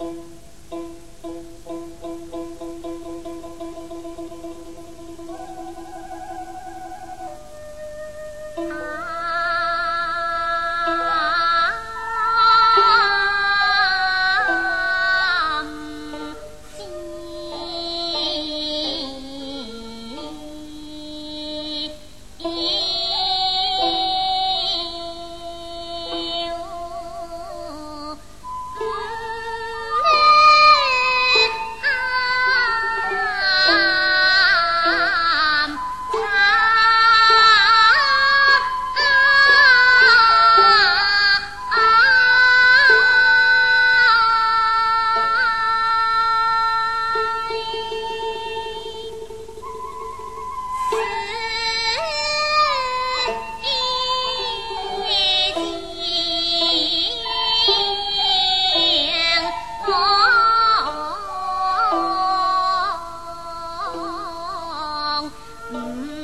红柳嗯。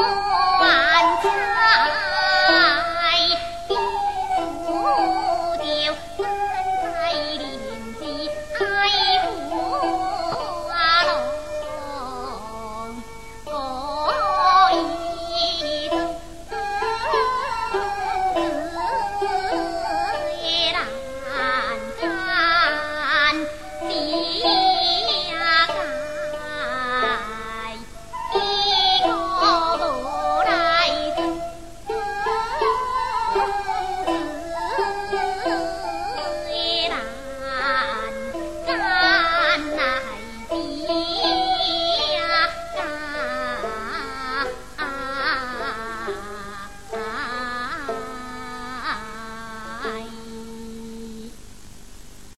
Bye.